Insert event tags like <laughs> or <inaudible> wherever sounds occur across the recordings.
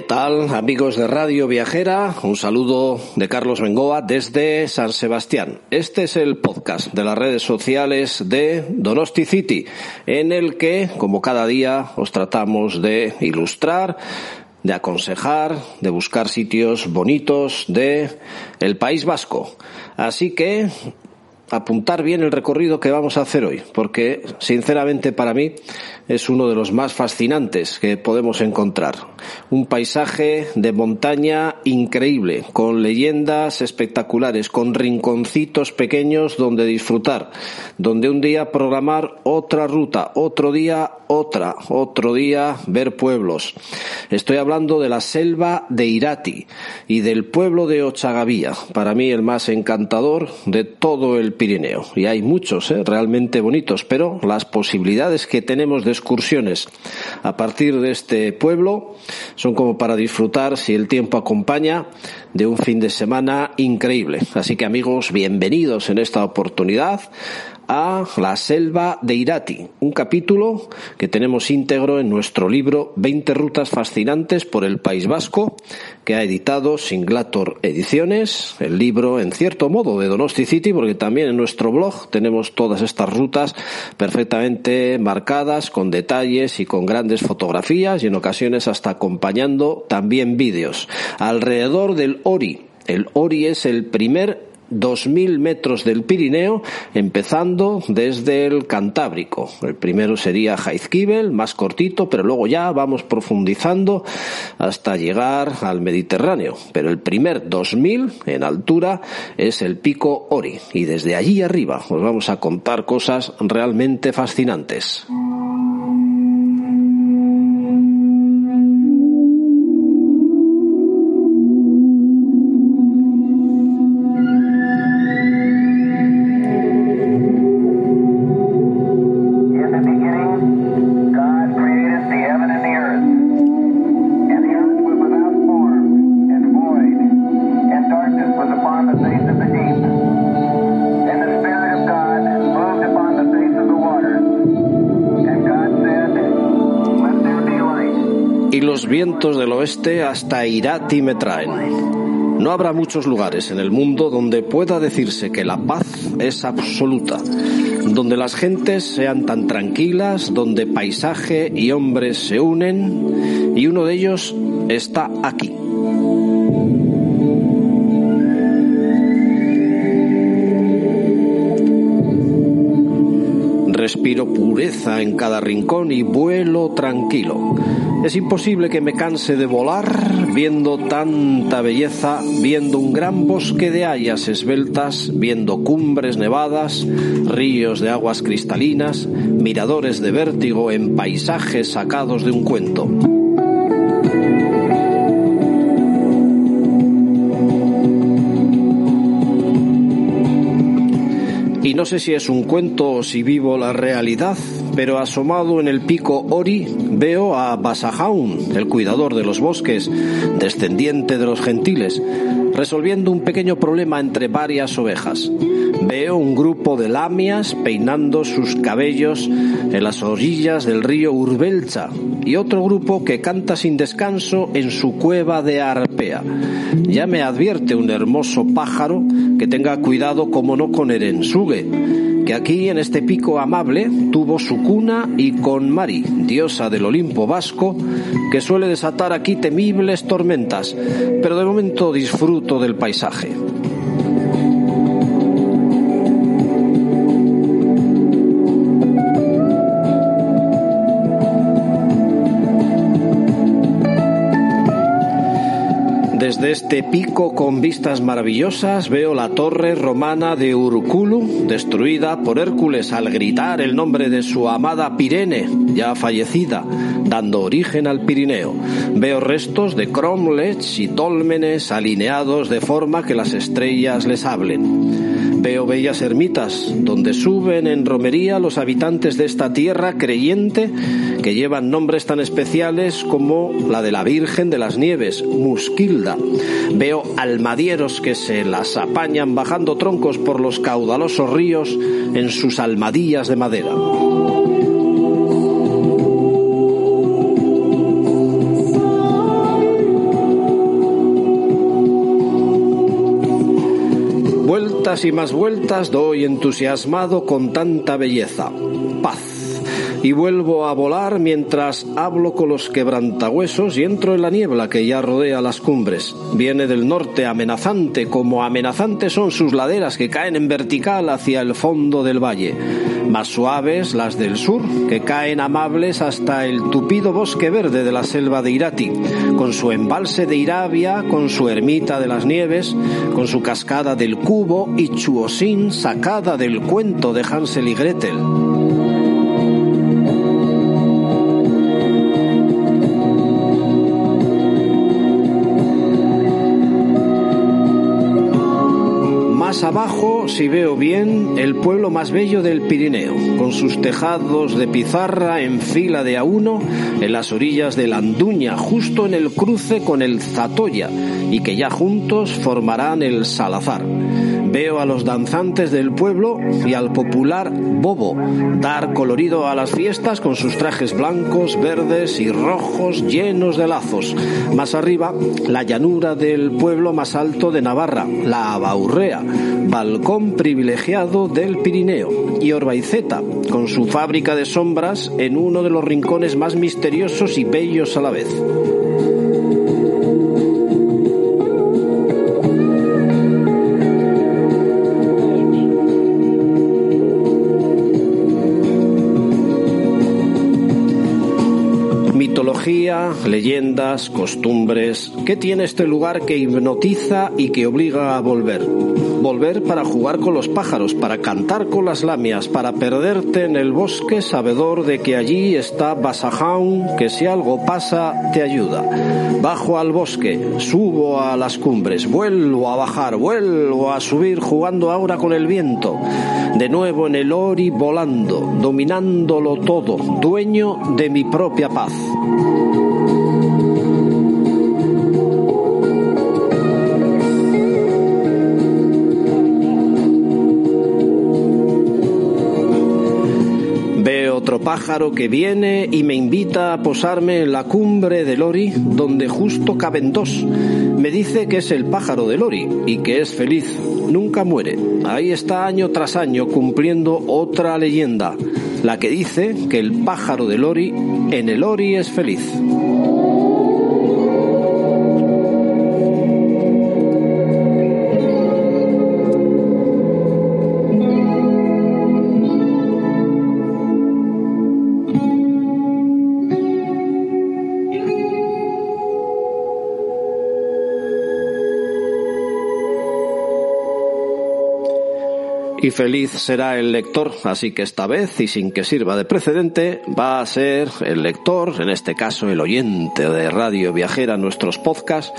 ¿Qué tal amigos de Radio Viajera? Un saludo de Carlos Bengoa desde San Sebastián. Este es el podcast de las redes sociales de Donosti City, en el que, como cada día, os tratamos de ilustrar, de aconsejar, de buscar sitios bonitos de el País Vasco. Así que apuntar bien el recorrido que vamos a hacer hoy, porque sinceramente para mí es uno de los más fascinantes que podemos encontrar. Un paisaje de montaña increíble, con leyendas espectaculares, con rinconcitos pequeños donde disfrutar, donde un día programar otra ruta, otro día otra, otro día ver pueblos. Estoy hablando de la selva de Irati y del pueblo de Ochagavía, para mí el más encantador de todo el Pirineo. Y hay muchos, ¿eh? realmente bonitos, pero las posibilidades que tenemos de excursiones a partir de este pueblo son como para disfrutar, si el tiempo acompaña, de un fin de semana increíble. Así que amigos, bienvenidos en esta oportunidad a La Selva de Irati, un capítulo que tenemos íntegro en nuestro libro 20 rutas fascinantes por el País Vasco, que ha editado Singlator Ediciones, el libro en cierto modo de Donosti City, porque también en nuestro blog tenemos todas estas rutas perfectamente marcadas, con detalles y con grandes fotografías y en ocasiones hasta acompañando también vídeos. Alrededor del Ori, el Ori es el primer 2.000 metros del Pirineo, empezando desde el Cantábrico. El primero sería Jaizkibel, más cortito, pero luego ya vamos profundizando hasta llegar al Mediterráneo. Pero el primer 2.000 en altura es el pico Ori. Y desde allí arriba os vamos a contar cosas realmente fascinantes. Vientos del oeste hasta Irati me traen. No habrá muchos lugares en el mundo donde pueda decirse que la paz es absoluta, donde las gentes sean tan tranquilas, donde paisaje y hombres se unen, y uno de ellos está aquí. Respiro pureza en cada rincón y vuelo tranquilo. Es imposible que me canse de volar viendo tanta belleza, viendo un gran bosque de hayas esbeltas, viendo cumbres nevadas, ríos de aguas cristalinas, miradores de vértigo en paisajes sacados de un cuento. Y no sé si es un cuento o si vivo la realidad, pero asomado en el pico Ori veo a Basajaun, el cuidador de los bosques, descendiente de los gentiles, resolviendo un pequeño problema entre varias ovejas. Veo un grupo de lamias peinando sus cabellos en las orillas del río Urbelcha y otro grupo que canta sin descanso en su cueva de arpea. Ya me advierte un hermoso pájaro que tenga cuidado como no con Erensuge, que aquí en este pico amable tuvo su cuna y con Mari, diosa del Olimpo vasco, que suele desatar aquí temibles tormentas, pero de momento disfruto del paisaje. Desde este pico con vistas maravillosas veo la torre romana de Urkulu, destruida por Hércules al gritar el nombre de su amada Pirene, ya fallecida, dando origen al Pirineo. Veo restos de cromlechs y tólmenes alineados de forma que las estrellas les hablen. Veo bellas ermitas donde suben en romería los habitantes de esta tierra creyente que llevan nombres tan especiales como la de la Virgen de las Nieves, Musquilda. Veo almadieros que se las apañan bajando troncos por los caudalosos ríos en sus almadillas de madera. Y más vueltas doy entusiasmado con tanta belleza. Paz y vuelvo a volar mientras hablo con los quebrantahuesos y entro en la niebla que ya rodea las cumbres. Viene del norte amenazante, como amenazantes son sus laderas que caen en vertical hacia el fondo del valle. Más suaves las del sur, que caen amables hasta el tupido bosque verde de la selva de Irati, con su embalse de Irabia, con su ermita de las nieves, con su cascada del cubo y Chuosín sacada del cuento de Hansel y Gretel. Abajo, si veo bien, el pueblo más bello del Pirineo, con sus tejados de pizarra en fila de a uno en las orillas de la Anduña, justo en el cruce con el Zatoya, y que ya juntos formarán el Salazar. Veo a los danzantes del pueblo y al popular bobo dar colorido a las fiestas con sus trajes blancos, verdes y rojos llenos de lazos. Más arriba, la llanura del pueblo más alto de Navarra, la Abaurrea, balcón privilegiado del Pirineo, y Orbaiceta, con su fábrica de sombras en uno de los rincones más misteriosos y bellos a la vez. Leyendas, costumbres. ¿Qué tiene este lugar que hipnotiza y que obliga a volver? Volver para jugar con los pájaros, para cantar con las lamias, para perderte en el bosque sabedor de que allí está Basajaun, que si algo pasa te ayuda. Bajo al bosque, subo a las cumbres, vuelvo a bajar, vuelvo a subir jugando ahora con el viento. De nuevo en el ori volando, dominándolo todo, dueño de mi propia paz. Pájaro que viene y me invita a posarme en la cumbre del Ori, donde justo caben dos. Me dice que es el pájaro del Ori y que es feliz, nunca muere. Ahí está año tras año cumpliendo otra leyenda, la que dice que el pájaro del Ori en el Ori es feliz. Y feliz será el lector. Así que esta vez, y sin que sirva de precedente, va a ser el lector, en este caso el oyente de Radio Viajera, nuestros podcasts,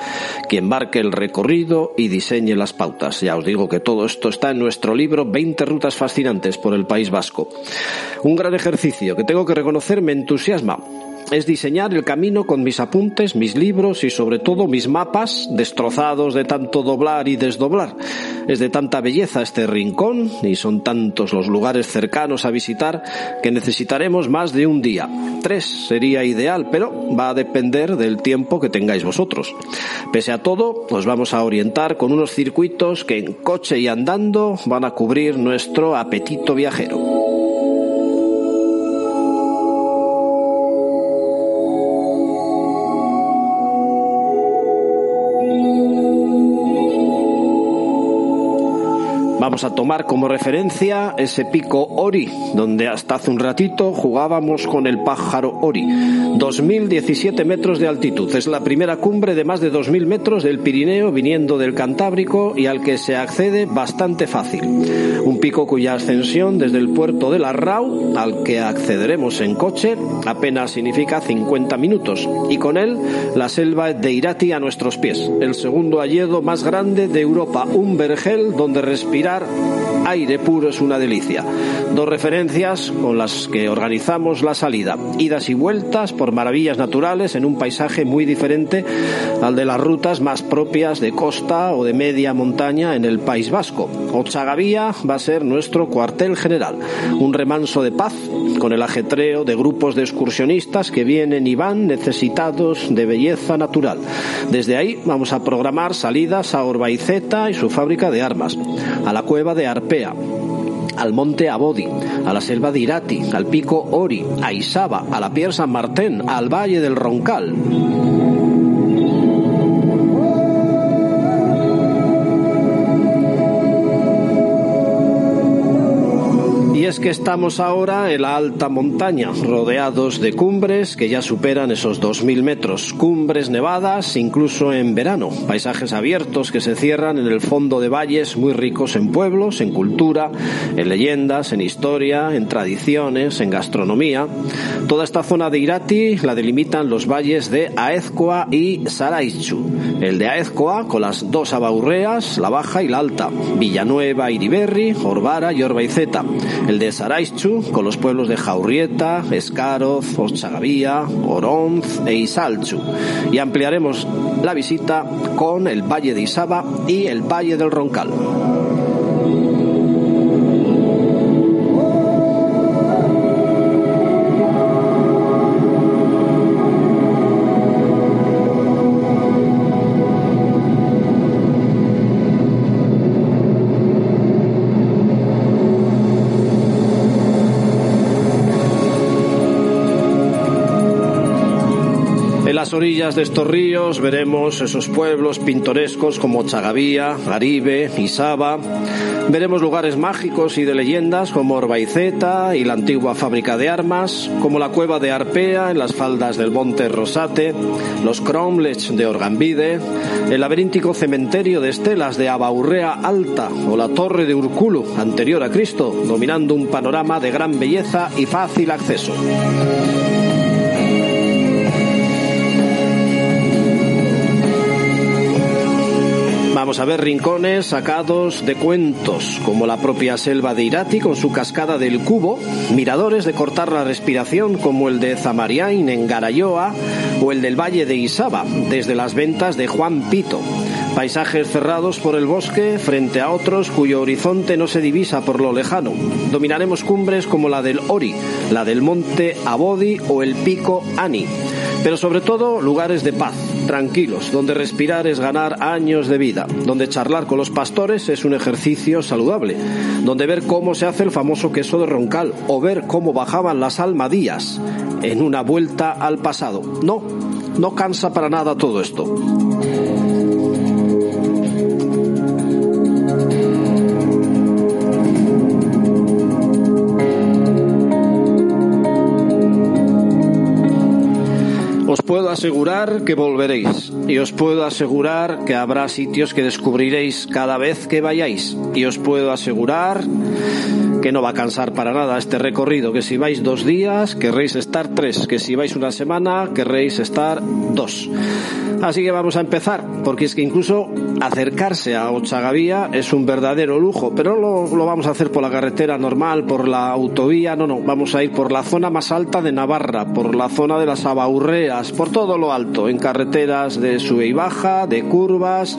quien marque el recorrido y diseñe las pautas. Ya os digo que todo esto está en nuestro libro 20 rutas fascinantes por el País Vasco. Un gran ejercicio que tengo que reconocer me entusiasma es diseñar el camino con mis apuntes, mis libros y sobre todo mis mapas destrozados de tanto doblar y desdoblar. Es de tanta belleza este rincón y son tantos los lugares cercanos a visitar que necesitaremos más de un día. Tres sería ideal, pero va a depender del tiempo que tengáis vosotros. Pese a todo, os vamos a orientar con unos circuitos que en coche y andando van a cubrir nuestro apetito viajero. Vamos a tomar como referencia ese pico Ori, donde hasta hace un ratito jugábamos con el pájaro Ori. 2.017 metros de altitud. Es la primera cumbre de más de 2.000 metros del Pirineo viniendo del Cantábrico y al que se accede bastante fácil. Un pico cuya ascensión desde el puerto de la Rau, al que accederemos en coche, apenas significa 50 minutos. Y con él la selva de Irati a nuestros pies. El segundo alledo más grande de Europa, un vergel donde respirar aire puro es una delicia. Dos referencias con las que organizamos la salida. Idas y vueltas por maravillas naturales en un paisaje muy diferente al de las rutas más propias de costa o de media montaña en el País Vasco. Ochagavía va a ser nuestro cuartel general. Un remanso de paz con el ajetreo de grupos de excursionistas que vienen y van necesitados de belleza natural. Desde ahí vamos a programar salidas a Orbaiceta y su fábrica de armas, a la cueva de Arpea, al monte Abodi, a la selva de Irati, al pico Ori, a Isaba, a la Pier San Martín, al valle del Roncal. Es que estamos ahora en la alta montaña, rodeados de cumbres que ya superan esos 2.000 metros, cumbres nevadas incluso en verano, paisajes abiertos que se cierran en el fondo de valles muy ricos en pueblos, en cultura, en leyendas, en historia, en tradiciones, en gastronomía. Toda esta zona de Irati la delimitan los valles de Aezcoa y Saraichu. El de Aezcoa con las dos abaurreas, la baja y la alta, Villanueva, Iriberri, Orbara y Orbaiceta el de Saraichu, con los pueblos de Jaurrieta, Escaroz, Ochagavía, Oronz e Isalchu. Y ampliaremos la visita con el Valle de Isaba y el Valle del Roncal. Las orillas de estos ríos veremos esos pueblos pintorescos como Chagavía, Garibe, Isaba. Veremos lugares mágicos y de leyendas como Orbaiceta y la antigua fábrica de armas, como la cueva de Arpea en las faldas del monte Rosate, los cromlechs de Orgambide, el laberíntico cementerio de estelas de Abaurrea Alta o la torre de Urculo, anterior a Cristo, dominando un panorama de gran belleza y fácil acceso. Vamos a ver rincones sacados de cuentos, como la propia selva de Irati con su cascada del Cubo, miradores de cortar la respiración como el de Zamariain en Garayoa o el del Valle de Isaba, desde las ventas de Juan Pito. Paisajes cerrados por el bosque frente a otros cuyo horizonte no se divisa por lo lejano. Dominaremos cumbres como la del Ori, la del monte Abodi o el pico Ani. Pero sobre todo lugares de paz, tranquilos, donde respirar es ganar años de vida, donde charlar con los pastores es un ejercicio saludable, donde ver cómo se hace el famoso queso de roncal o ver cómo bajaban las almadías en una vuelta al pasado. No, no cansa para nada todo esto. Asegurar que volveréis y os puedo asegurar que habrá sitios que descubriréis cada vez que vayáis y os puedo asegurar que no va a cansar para nada este recorrido, que si vais dos días querréis estar tres, que si vais una semana querréis estar dos. Así que vamos a empezar, porque es que incluso acercarse a Ochagavía es un verdadero lujo, pero lo, lo vamos a hacer por la carretera normal, por la autovía, no, no, vamos a ir por la zona más alta de Navarra, por la zona de las Abaurreas, por todo lo alto, en carreteras de sube y baja, de curvas,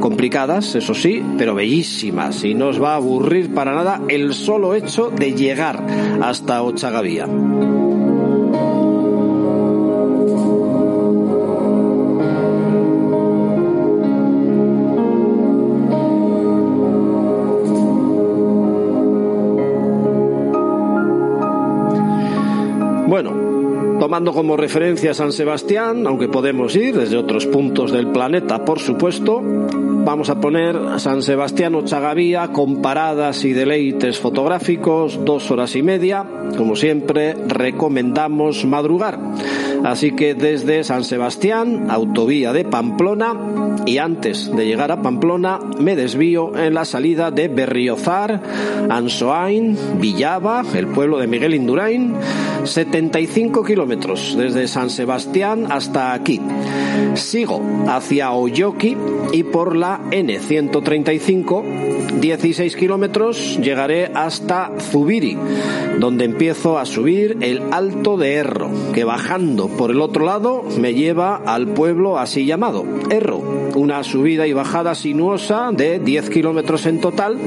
complicadas, eso sí, pero bellísimas, y no os va a aburrir para nada el solo hecho de llegar hasta Ochagavía. Bueno, tomando como referencia San Sebastián, aunque podemos ir desde otros puntos del planeta, por supuesto, vamos a poner San Sebastián Ochagavía con paradas y deleites fotográficos, dos horas y media. Como siempre, recomendamos madrugar. Así que desde San Sebastián, autovía de Pamplona, y antes de llegar a Pamplona me desvío en la salida de Berriozar, Ansoain, Villaba, el pueblo de Miguel Indurain, 75 kilómetros desde San Sebastián hasta aquí. Sigo hacia Oyoki y por la N135, 16 kilómetros, llegaré hasta Zubiri, donde empiezo a subir el Alto de Erro, que bajando por el otro lado me lleva al pueblo así llamado, Erro una subida y bajada sinuosa de 10 kilómetros en total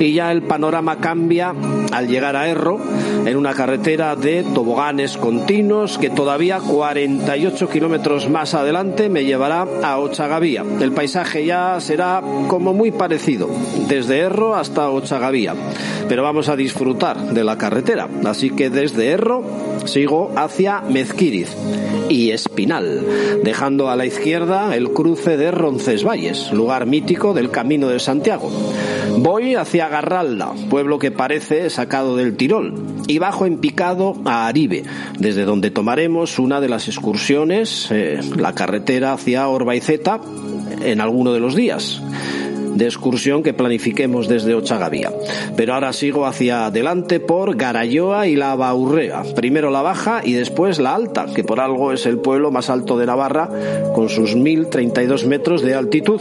y ya el panorama cambia al llegar a Erro en una carretera de toboganes continuos que todavía 48 kilómetros más adelante me llevará a Ochagavía. El paisaje ya será como muy parecido desde Erro hasta Ochagavía, pero vamos a disfrutar de la carretera. Así que desde Erro sigo hacia Mezquiriz y Espinal, dejando a la izquierda el cruce de Roncesvalles, lugar mítico del Camino de Santiago. Voy hacia Garralda, pueblo que parece sacado del Tirol, y bajo en picado a Aribe, desde donde tomaremos una de las excursiones, eh, la carretera hacia Orbaizeta, en alguno de los días de excursión que planifiquemos desde Ochagavía. Pero ahora sigo hacia adelante por Garayoa y la Baurrea. Primero la baja y después la alta, que por algo es el pueblo más alto de Navarra, con sus 1032 metros de altitud.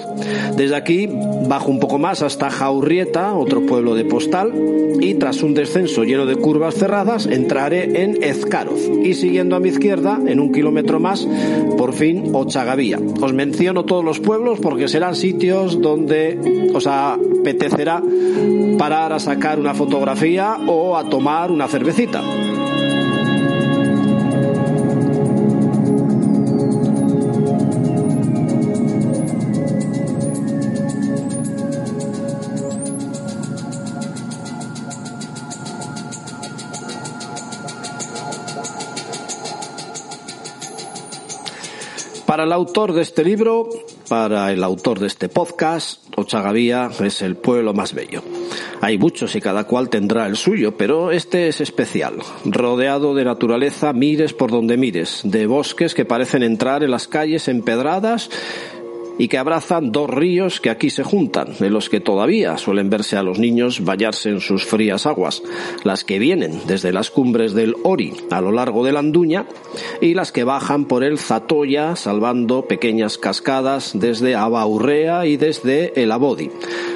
Desde aquí bajo un poco más hasta Jaurrieta, otro pueblo de postal, y tras un descenso lleno de curvas cerradas, entraré en Ezcaroz. Y siguiendo a mi izquierda, en un kilómetro más, por fin Ochagavía. Os menciono todos los pueblos porque serán sitios donde os apetecerá parar a sacar una fotografía o a tomar una cervecita. Para el autor de este libro, para el autor de este podcast, Ochagavía es el pueblo más bello. Hay muchos y cada cual tendrá el suyo, pero este es especial. Rodeado de naturaleza, mires por donde mires, de bosques que parecen entrar en las calles empedradas y que abrazan dos ríos que aquí se juntan, en los que todavía suelen verse a los niños bañarse en sus frías aguas, las que vienen desde las cumbres del Ori a lo largo de la Anduña y las que bajan por el Zatoya salvando pequeñas cascadas desde Abaurrea y desde el Abodi,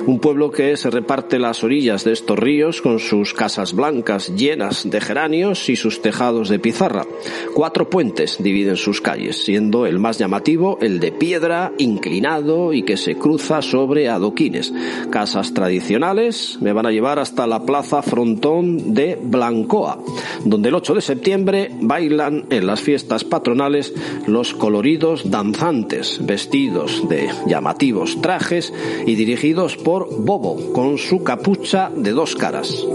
un pueblo que se reparte las orillas de estos ríos con sus casas blancas llenas de geranios y sus tejados de pizarra. Cuatro puentes dividen sus calles, siendo el más llamativo el de piedra inclinada y que se cruza sobre adoquines. Casas tradicionales me van a llevar hasta la plaza frontón de Blancoa, donde el 8 de septiembre bailan en las fiestas patronales los coloridos danzantes, vestidos de llamativos trajes y dirigidos por Bobo, con su capucha de dos caras.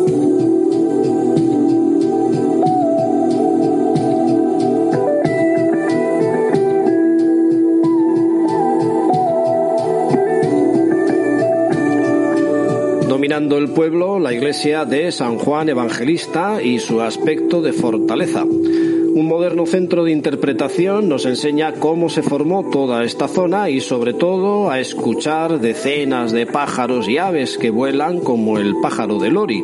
El pueblo la iglesia de San Juan Evangelista y su aspecto de fortaleza. Un moderno centro de interpretación nos enseña cómo se formó toda esta zona y sobre todo a escuchar decenas de pájaros y aves que vuelan como el pájaro de Lori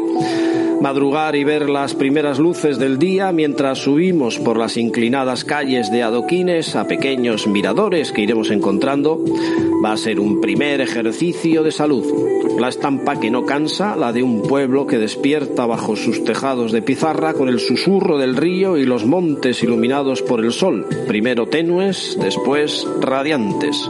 madrugar y ver las primeras luces del día mientras subimos por las inclinadas calles de adoquines a pequeños miradores que iremos encontrando, va a ser un primer ejercicio de salud. La estampa que no cansa, la de un pueblo que despierta bajo sus tejados de pizarra con el susurro del río y los montes iluminados por el sol, primero tenues, después radiantes.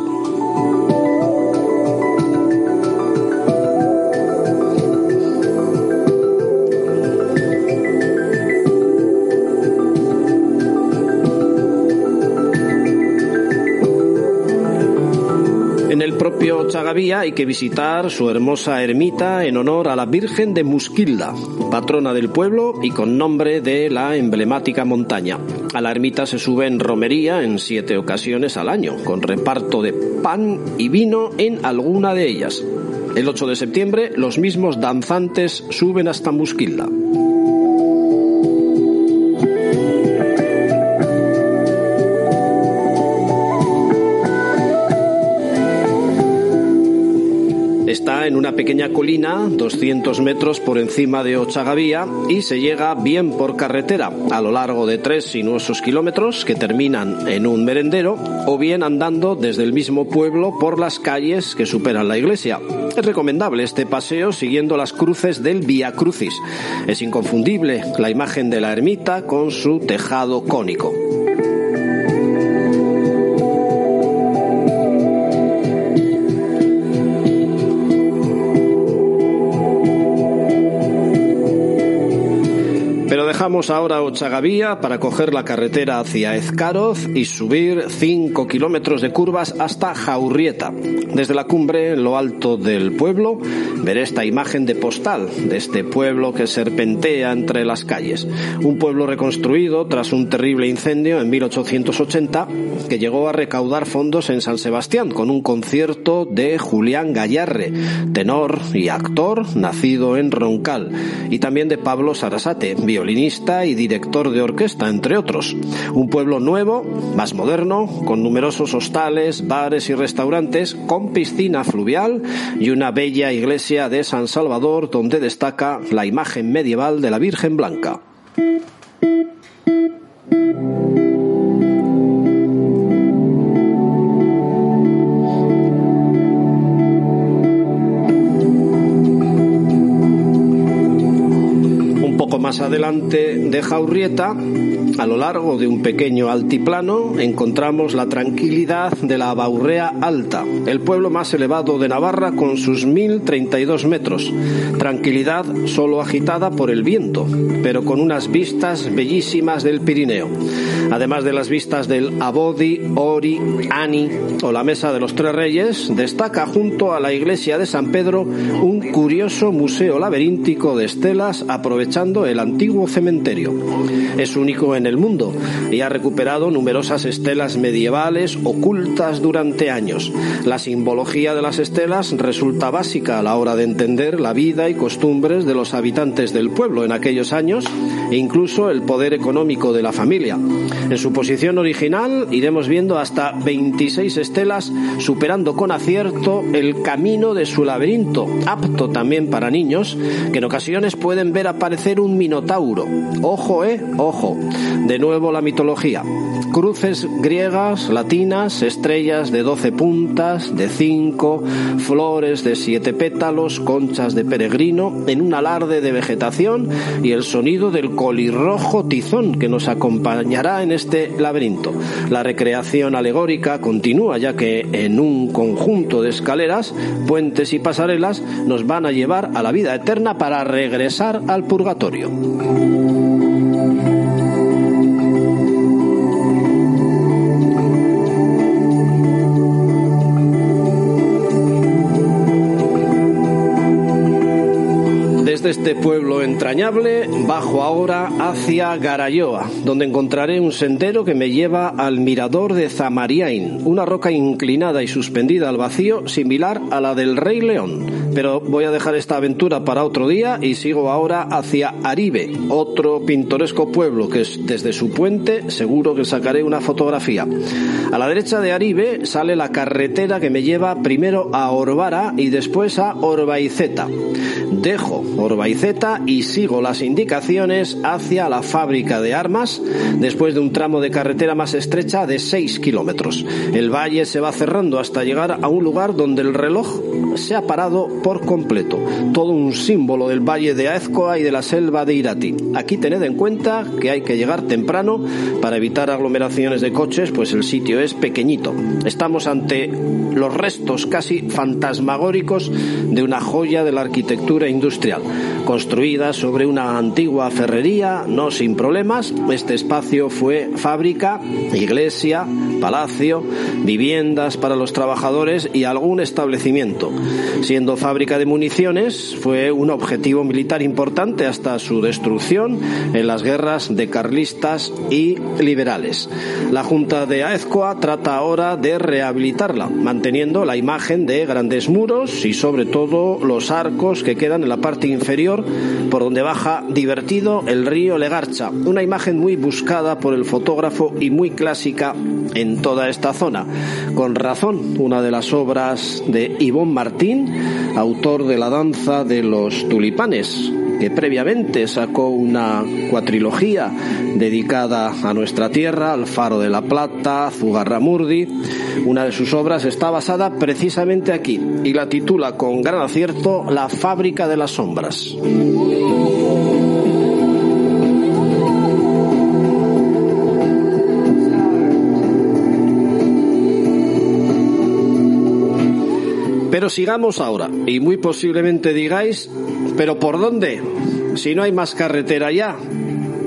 Chagavía hay que visitar su hermosa ermita en honor a la Virgen de Musquilda, patrona del pueblo y con nombre de la emblemática montaña. A la ermita se sube en romería en siete ocasiones al año, con reparto de pan y vino en alguna de ellas. El 8 de septiembre los mismos danzantes suben hasta Musquilda. En una pequeña colina, 200 metros por encima de Ochagavía, y se llega bien por carretera, a lo largo de tres sinuosos kilómetros que terminan en un merendero, o bien andando desde el mismo pueblo por las calles que superan la iglesia. Es recomendable este paseo siguiendo las cruces del Via Crucis. Es inconfundible la imagen de la ermita con su tejado cónico. Dejamos ahora Ochagavía para coger la carretera hacia Ezcaroz y subir 5 kilómetros de curvas hasta Jaurrieta. Desde la cumbre, en lo alto del pueblo, veré esta imagen de postal de este pueblo que serpentea entre las calles. Un pueblo reconstruido tras un terrible incendio en 1880 que llegó a recaudar fondos en San Sebastián con un concierto de Julián Gallarre, tenor y actor nacido en Roncal, y también de Pablo Sarasate, violinista y director de orquesta, entre otros. Un pueblo nuevo, más moderno, con numerosos hostales, bares y restaurantes, con piscina fluvial y una bella iglesia de San Salvador donde destaca la imagen medieval de la Virgen Blanca. Adelante de Jaurrieta, a lo largo de un pequeño altiplano, encontramos la tranquilidad de la Baurrea Alta, el pueblo más elevado de Navarra con sus 1032 metros. Tranquilidad solo agitada por el viento, pero con unas vistas bellísimas del Pirineo. Además de las vistas del Abodi, Ori, Ani o la Mesa de los Tres Reyes, destaca junto a la iglesia de San Pedro un curioso museo laberíntico de estelas aprovechando el antiguo cementerio. Es único en el mundo y ha recuperado numerosas estelas medievales ocultas durante años. La simbología de las estelas resulta básica a la hora de entender la vida y costumbres de los habitantes del pueblo en aquellos años e incluso el poder económico de la familia. En su posición original iremos viendo hasta 26 estelas superando con acierto el camino de su laberinto, apto también para niños, que en ocasiones pueden ver aparecer un minotauro. Ojo, eh, ojo. De nuevo la mitología. Cruces griegas, latinas, estrellas de 12 puntas, de 5, flores de 7 pétalos, conchas de peregrino, en un alarde de vegetación y el sonido del colirrojo tizón que nos acompañará en este laberinto. La recreación alegórica continúa ya que en un conjunto de escaleras, puentes y pasarelas nos van a llevar a la vida eterna para regresar al purgatorio. Entrañable, bajo ahora hacia Garayoa, donde encontraré un sendero que me lleva al mirador de Zamariain, una roca inclinada y suspendida al vacío similar a la del Rey León. Pero voy a dejar esta aventura para otro día y sigo ahora hacia Aribe, otro pintoresco pueblo que es desde su puente seguro que sacaré una fotografía. A la derecha de Aribe sale la carretera que me lleva primero a Orbara y después a Orbaiceta. Dejo Orbaiceta y sigo las indicaciones hacia la fábrica de armas después de un tramo de carretera más estrecha de 6 kilómetros. El valle se va cerrando hasta llegar a un lugar donde el reloj se ha parado por completo. Todo un símbolo del valle de Aezcoa y de la selva de Irati. Aquí tened en cuenta que hay que llegar temprano para evitar aglomeraciones de coches, pues el sitio es pequeñito. Estamos ante los restos casi fantasmagóricos de una joya de la arquitectura industrial. Construida sobre una antigua ferrería, no sin problemas, este espacio fue fábrica, iglesia, palacio, viviendas para los trabajadores y algún establecimiento. Siendo fábrica de municiones, fue un objetivo militar importante hasta su destrucción en las guerras de carlistas y liberales. La Junta de Aezcoa trata ahora de rehabilitarla, manteniendo la imagen de grandes muros y sobre todo los arcos que quedan en la parte inferior por donde baja divertido el río Legarcha, una imagen muy buscada por el fotógrafo y muy clásica en toda esta zona. Con razón, una de las obras de Ivón Martín, autor de la danza de los tulipanes, que previamente sacó una cuatrilogía dedicada a nuestra tierra, al Faro de la Plata, Zugarramurdi. Una de sus obras está basada precisamente aquí y la titula con gran acierto La fábrica de las sombras. Pero sigamos ahora, y muy posiblemente digáis, ¿pero por dónde? Si no hay más carretera ya.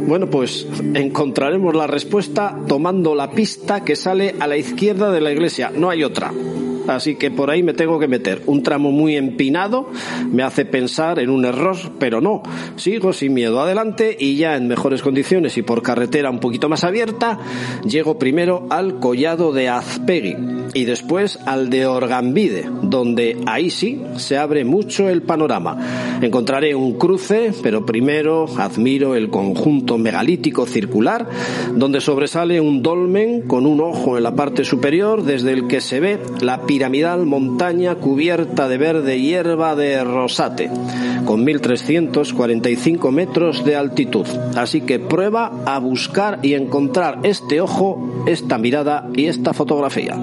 Bueno, pues encontraremos la respuesta tomando la pista que sale a la izquierda de la iglesia, no hay otra así que por ahí me tengo que meter. Un tramo muy empinado me hace pensar en un error, pero no. Sigo sin miedo adelante y ya en mejores condiciones y por carretera un poquito más abierta, llego primero al collado de Azpegui y después al de Orgambide, donde ahí sí se abre mucho el panorama. Encontraré un cruce, pero primero admiro el conjunto megalítico circular, donde sobresale un dolmen con un ojo en la parte superior desde el que se ve la piramidal montaña cubierta de verde hierba de rosate, con 1345 metros de altitud. Así que prueba a buscar y encontrar este ojo, esta mirada y esta fotografía.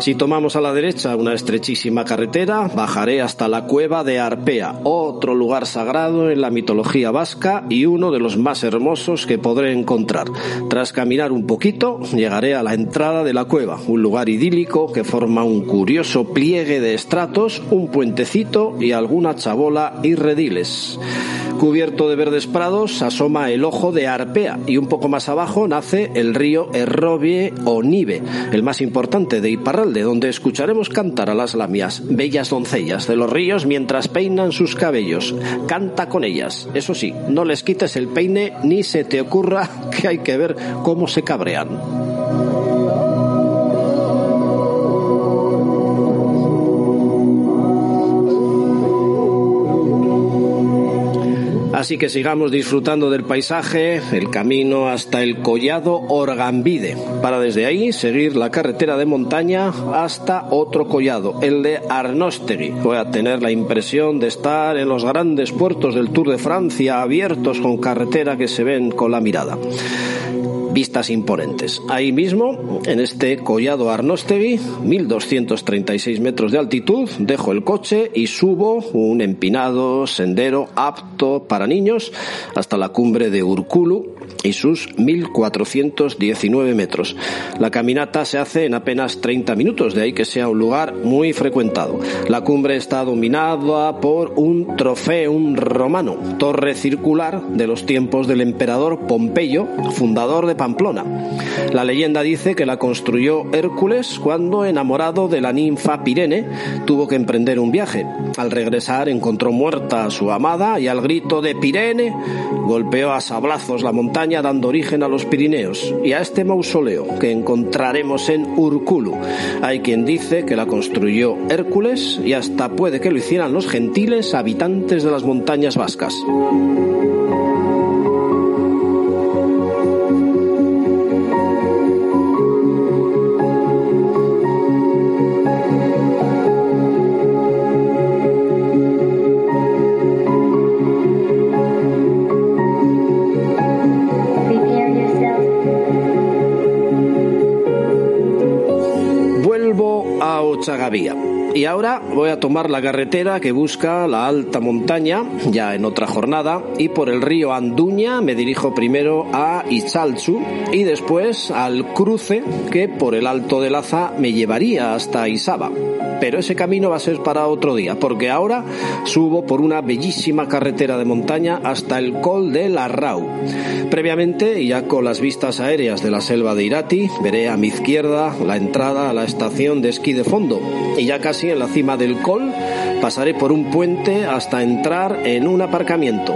Si tomamos a la derecha una estrechísima carretera, bajaré hasta la cueva de Arpea, otro lugar sagrado en la mitología vasca y uno de los más hermosos que podré encontrar. Tras caminar un poquito, llegaré a la entrada de la cueva, un lugar idílico que forma un curioso pliegue de estratos, un puentecito y alguna chabola y rediles. Cubierto de verdes prados asoma el ojo de Arpea y un poco más abajo nace el río Errobie o Nive, el más importante de Iparralde, donde escucharemos cantar a las lamias, bellas doncellas de los ríos mientras peinan sus cabellos. Canta con ellas. Eso sí, no les quites el peine ni se te ocurra <laughs> que hay que ver cómo se cabrean. Así que sigamos disfrutando del paisaje, el camino hasta el collado Orgambide, para desde ahí seguir la carretera de montaña hasta otro collado, el de Arnostegui. Voy a tener la impresión de estar en los grandes puertos del Tour de Francia abiertos con carretera que se ven con la mirada vistas imponentes. Ahí mismo, en este collado Arnostegui, 1236 metros de altitud, dejo el coche y subo un empinado sendero apto para niños hasta la cumbre de Urkulu y sus 1419 metros. La caminata se hace en apenas 30 minutos, de ahí que sea un lugar muy frecuentado. La cumbre está dominada por un trofeum romano, torre circular de los tiempos del emperador Pompeyo, fundador de Pamplona. La leyenda dice que la construyó Hércules cuando, enamorado de la ninfa Pirene, tuvo que emprender un viaje. Al regresar encontró muerta a su amada y al grito de Pirene golpeó a sablazos la montaña dando origen a los Pirineos y a este mausoleo que encontraremos en Urkulu. Hay quien dice que la construyó Hércules y hasta puede que lo hicieran los gentiles habitantes de las montañas vascas. Y ahora voy a tomar la carretera que busca la alta montaña, ya en otra jornada, y por el río Anduña me dirijo primero a Itzalchu y después al cruce que por el Alto de Laza me llevaría hasta Isaba. Pero ese camino va a ser para otro día, porque ahora subo por una bellísima carretera de montaña hasta el Col de la Rau. Previamente, ya con las vistas aéreas de la selva de Irati, veré a mi izquierda la entrada a la estación de esquí de fondo. Y ya casi en la cima del Col pasaré por un puente hasta entrar en un aparcamiento.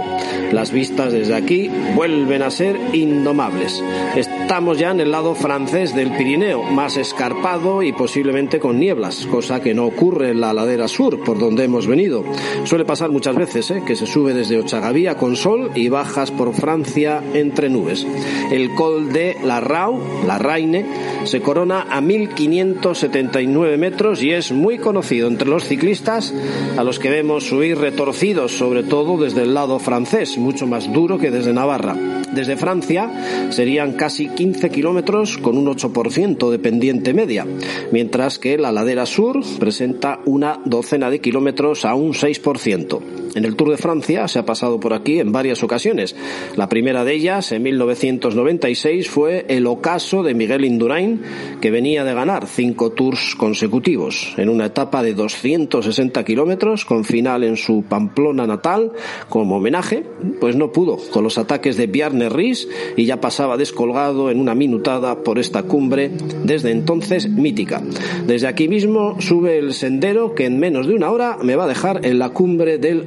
Las vistas desde aquí vuelven a ser indomables. Estamos ya en el lado francés del Pirineo, más escarpado y posiblemente con nieblas, cosa que no ocurre en la ladera sur, por donde hemos venido. Suele pasar muchas veces ¿eh? que se sube desde Ochagavía con sol y bajas por Francia entre nubes. El col de la Rau, la Raine, se corona a 1579 metros y es muy conocido entre los ciclistas a los que vemos subir retorcidos, sobre todo desde el lado francés, mucho más duro que desde Navarra. Desde Francia serían casi 15 kilómetros con un 8% de pendiente media, mientras que la ladera sur presenta una docena de kilómetros a un 6%. En el Tour de Francia se ha pasado por aquí en varias ocasiones. La primera de ellas, en 1996, fue el ocaso de Miguel Indurain, que venía de ganar cinco tours consecutivos en una etapa de 260 kilómetros con final en su Pamplona natal. Como homenaje, pues no pudo con los ataques de Bjarne Ries y ya pasaba descolgado en una minutada por esta cumbre desde entonces mítica. Desde aquí mismo sube el sendero que en menos de una hora me va a dejar en la cumbre del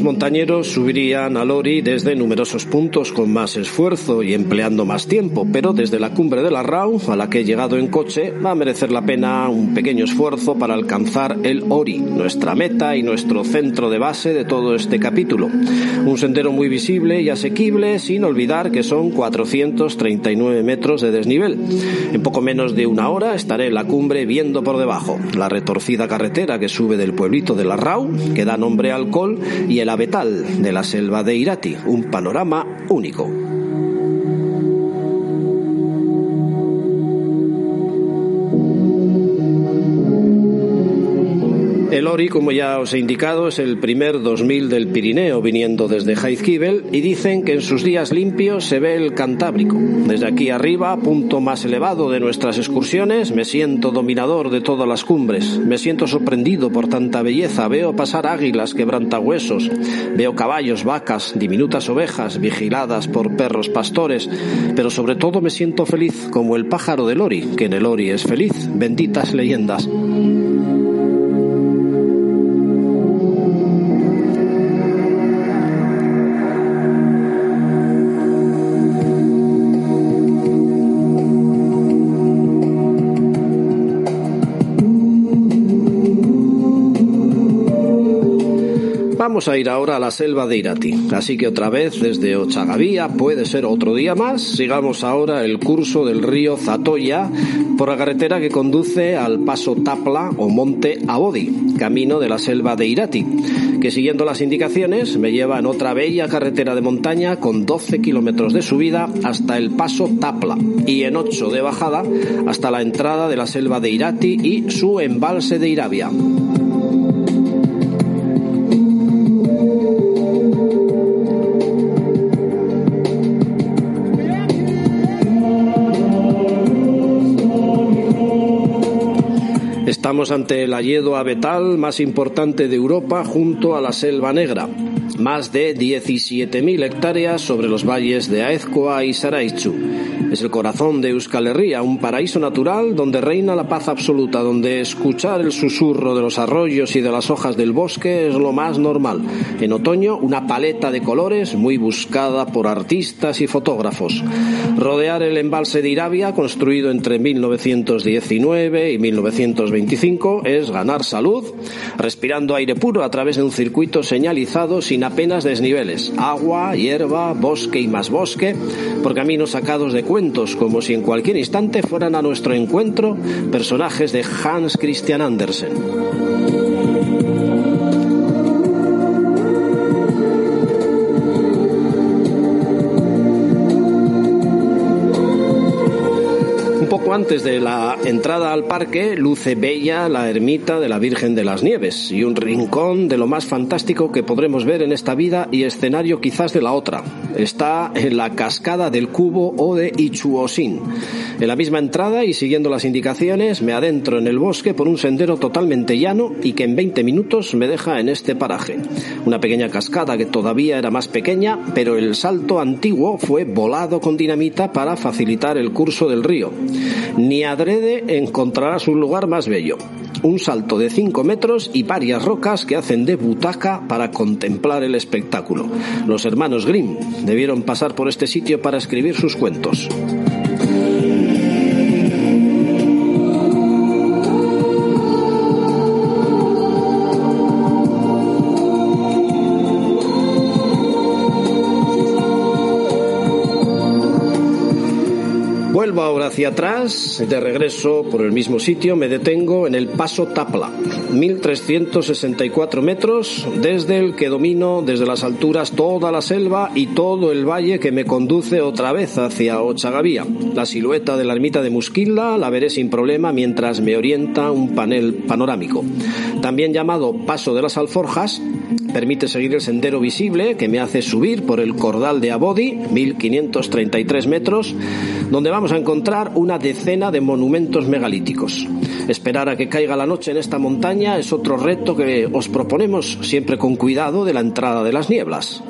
los montañeros subirían al Ori desde numerosos puntos con más esfuerzo y empleando más tiempo, pero desde la cumbre de la Rau, a la que he llegado en coche, va a merecer la pena un pequeño esfuerzo para alcanzar el Ori, nuestra meta y nuestro centro de base de todo este capítulo. Un sendero muy visible y asequible, sin olvidar que son 439 metros de desnivel. En poco menos de una hora estaré en la cumbre viendo por debajo la retorcida carretera que sube del pueblito de la Rau, que da nombre al col, y el abetal de la selva de Irati, un panorama único. El Ori, como ya os he indicado, es el primer 2000 del Pirineo viniendo desde Jaizkibel y dicen que en sus días limpios se ve el Cantábrico. Desde aquí arriba, punto más elevado de nuestras excursiones, me siento dominador de todas las cumbres. Me siento sorprendido por tanta belleza. Veo pasar águilas quebrantahuesos. Veo caballos, vacas, diminutas ovejas vigiladas por perros pastores. Pero sobre todo me siento feliz como el pájaro del Ori, que en el Ori es feliz. Benditas leyendas. Vamos a ir ahora a la selva de Irati. Así que otra vez desde Ochagavía, puede ser otro día más, sigamos ahora el curso del río Zatoya por la carretera que conduce al paso Tapla o Monte Abodi, camino de la selva de Irati, que siguiendo las indicaciones me lleva en otra bella carretera de montaña con 12 kilómetros de subida hasta el paso Tapla y en 8 de bajada hasta la entrada de la selva de Irati y su embalse de Irabia. Estamos ante el hayedo abetal más importante de Europa junto a la Selva Negra, más de 17.000 hectáreas sobre los valles de Aezkoa y Saraichu. Es el corazón de Euskal Herria, un paraíso natural donde reina la paz absoluta, donde escuchar el susurro de los arroyos y de las hojas del bosque es lo más normal. En otoño, una paleta de colores muy buscada por artistas y fotógrafos. Rodear el embalse de Irabia, construido entre 1919 y 1925, es ganar salud, respirando aire puro a través de un circuito señalizado sin apenas desniveles. Agua, hierba, bosque y más bosque, por caminos sacados de cuenta como si en cualquier instante fueran a nuestro encuentro personajes de Hans Christian Andersen. Antes de la entrada al parque luce bella la ermita de la Virgen de las Nieves y un rincón de lo más fantástico que podremos ver en esta vida y escenario quizás de la otra. Está en la cascada del Cubo o de Ichuosin. En la misma entrada y siguiendo las indicaciones me adentro en el bosque por un sendero totalmente llano y que en 20 minutos me deja en este paraje. Una pequeña cascada que todavía era más pequeña, pero el salto antiguo fue volado con dinamita para facilitar el curso del río ni adrede encontrarás un lugar más bello. Un salto de 5 metros y varias rocas que hacen de butaca para contemplar el espectáculo. Los hermanos Grimm debieron pasar por este sitio para escribir sus cuentos. Hacia atrás, de regreso por el mismo sitio, me detengo en el Paso Tapla, 1364 metros, desde el que domino desde las alturas toda la selva y todo el valle que me conduce otra vez hacia Ochagavía. La silueta de la ermita de Musquilla la veré sin problema mientras me orienta un panel panorámico. También llamado Paso de las Alforjas, permite seguir el sendero visible que me hace subir por el cordal de Abodi, 1533 metros, donde vamos a encontrar una decena de monumentos megalíticos. Esperar a que caiga la noche en esta montaña es otro reto que os proponemos siempre con cuidado de la entrada de las nieblas.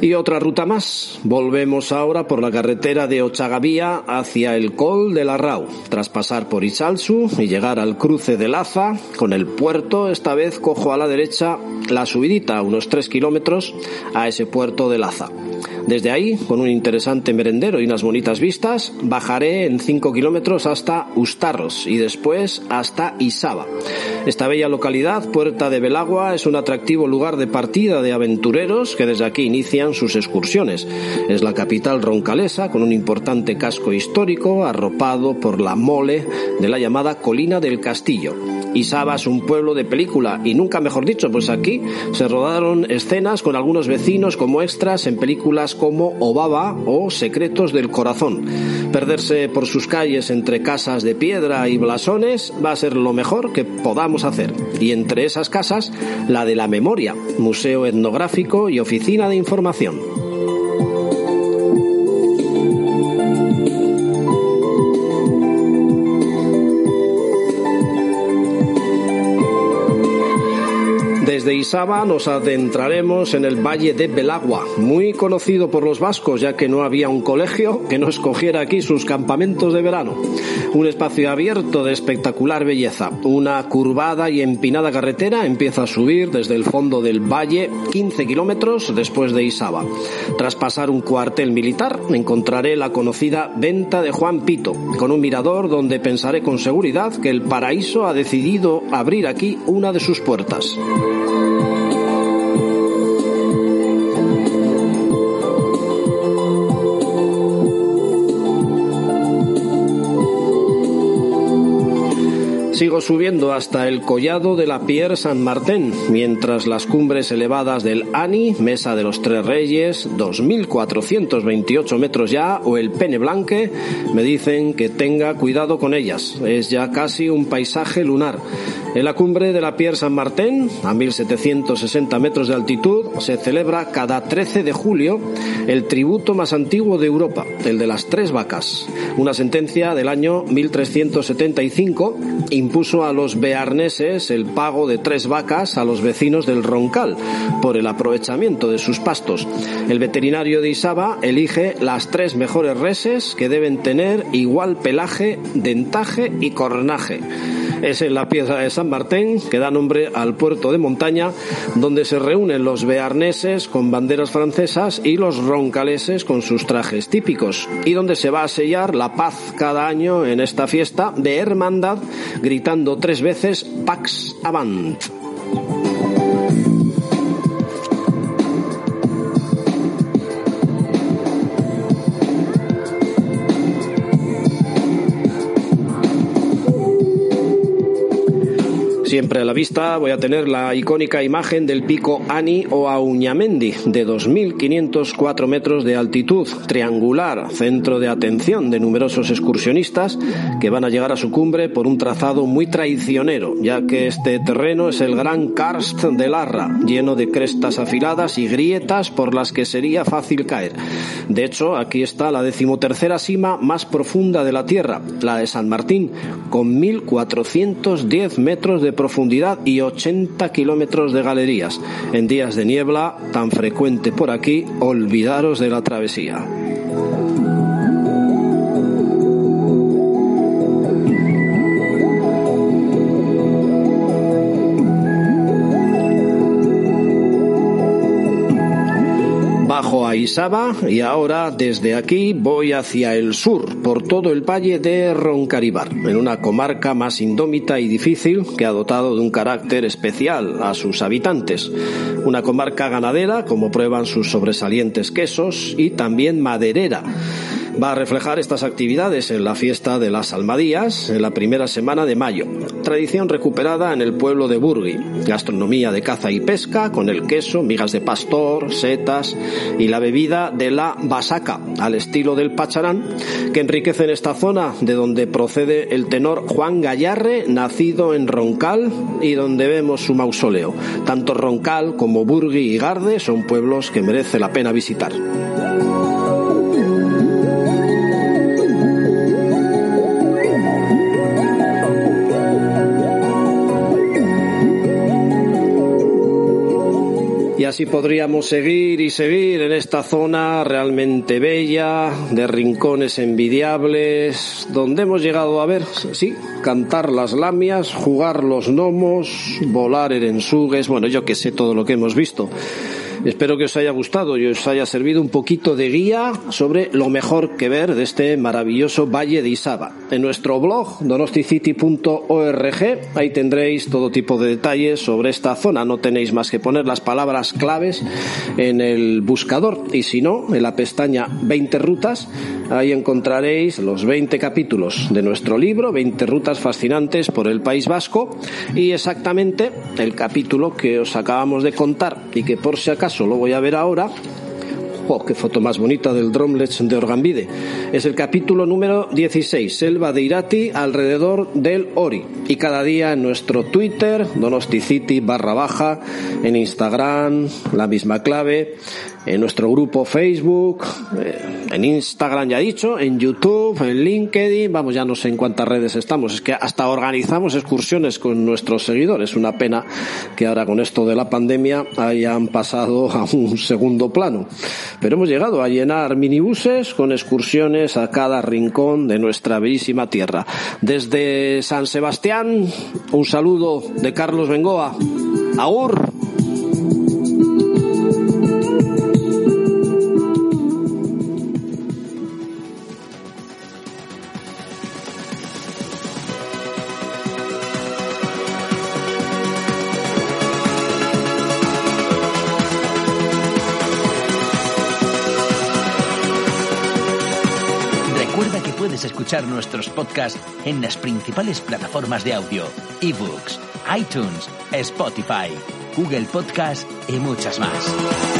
Y otra ruta más. Volvemos ahora por la carretera de Ochagavía hacia el Col de la Rau, tras pasar por Isalsu y llegar al cruce de Laza, con el puerto, esta vez cojo a la derecha la subidita, unos 3 kilómetros, a ese puerto de Laza. Desde ahí, con un interesante merendero y unas bonitas vistas, bajaré en 5 kilómetros hasta Ustarros y después hasta Isaba. Esta bella localidad, Puerta de Belagua, es un atractivo lugar de partida de aventureros que desde aquí inician sus excursiones. Es la capital roncalesa con un importante casco histórico arropado por la mole de la llamada Colina del Castillo. Es un pueblo de película y nunca mejor dicho, pues aquí se rodaron escenas con algunos vecinos como extras en películas como Obaba o Secretos del Corazón. Perderse por sus calles entre casas de piedra y blasones va a ser lo mejor que podamos hacer. Y entre esas casas, la de la memoria, museo etnográfico y oficina de información. Isaba nos adentraremos en el Valle de Belagua, muy conocido por los vascos ya que no había un colegio que no escogiera aquí sus campamentos de verano. Un espacio abierto de espectacular belleza. Una curvada y empinada carretera empieza a subir desde el fondo del valle 15 kilómetros después de Isaba. Tras pasar un cuartel militar encontraré la conocida Venta de Juan Pito, con un mirador donde pensaré con seguridad que el paraíso ha decidido abrir aquí una de sus puertas. Sigo subiendo hasta el collado de la Pierre San Martín, mientras las cumbres elevadas del Ani, Mesa de los Tres Reyes, 2.428 metros ya, o el Pene Blanque, me dicen que tenga cuidado con ellas. Es ya casi un paisaje lunar. En la cumbre de la Pierre San Martín, a 1760 metros de altitud, se celebra cada 13 de julio el tributo más antiguo de Europa, el de las tres vacas. Una sentencia del año 1375 impuso a los bearneses el pago de tres vacas a los vecinos del Roncal por el aprovechamiento de sus pastos. El veterinario de Isaba elige las tres mejores reses que deben tener igual pelaje, dentaje y cornaje. Es en la pieza de San Martín, que da nombre al puerto de montaña, donde se reúnen los bearneses con banderas francesas y los roncaleses con sus trajes típicos, y donde se va a sellar la paz cada año en esta fiesta de hermandad, gritando tres veces Pax Avant. Siempre a la vista voy a tener la icónica imagen del pico Ani o Auñamendi, de 2.504 metros de altitud, triangular, centro de atención de numerosos excursionistas que van a llegar a su cumbre por un trazado muy traicionero, ya que este terreno es el gran karst de Larra, lleno de crestas afiladas y grietas por las que sería fácil caer. De hecho, aquí está la decimotercera cima más profunda de la Tierra, la de San Martín, con 1.410 metros de profundidad y 80 kilómetros de galerías. En días de niebla, tan frecuente por aquí, olvidaros de la travesía. Y ahora desde aquí voy hacia el sur, por todo el valle de Roncaribar, en una comarca más indómita y difícil que ha dotado de un carácter especial a sus habitantes. Una comarca ganadera, como prueban sus sobresalientes quesos, y también maderera va a reflejar estas actividades en la fiesta de las Almadías en la primera semana de mayo. Tradición recuperada en el pueblo de Burgui. Gastronomía de caza y pesca con el queso, migas de pastor, setas y la bebida de la basaca al estilo del pacharán que enriquecen esta zona de donde procede el tenor Juan Gallarre, nacido en Roncal y donde vemos su mausoleo. Tanto Roncal como Burgui y Garde son pueblos que merece la pena visitar. Así podríamos seguir y seguir en esta zona realmente bella, de rincones envidiables, donde hemos llegado a ver, sí, cantar las lamias, jugar los gnomos, volar erensugues, bueno, yo que sé todo lo que hemos visto. Espero que os haya gustado y os haya servido un poquito de guía sobre lo mejor que ver de este maravilloso Valle de Isaba. En nuestro blog donosticity.org ahí tendréis todo tipo de detalles sobre esta zona. No tenéis más que poner las palabras claves en el buscador y si no, en la pestaña 20 rutas, ahí encontraréis los 20 capítulos de nuestro libro, 20 rutas fascinantes por el País Vasco y exactamente el capítulo que os acabamos de contar y que por si acaso lo voy a ver ahora. ¡Oh, qué foto más bonita del Dromlech de Orgambide! Es el capítulo número 16, Selva de Irati alrededor del Ori. Y cada día en nuestro Twitter, Donosticity barra baja, en Instagram, la misma clave, en nuestro grupo Facebook, eh, en Instagram ya dicho, en YouTube, en LinkedIn, vamos, ya no sé en cuántas redes estamos, es que hasta organizamos excursiones con nuestros seguidores, una pena que ahora con esto de la pandemia hayan pasado <laughs> a un segundo plano. Pero hemos llegado a llenar minibuses con excursiones a cada rincón de nuestra bellísima tierra. Desde San Sebastián, un saludo de Carlos Bengoa. Aur. Nuestros podcasts en las principales plataformas de audio, ebooks, iTunes, Spotify, Google Podcast y muchas más.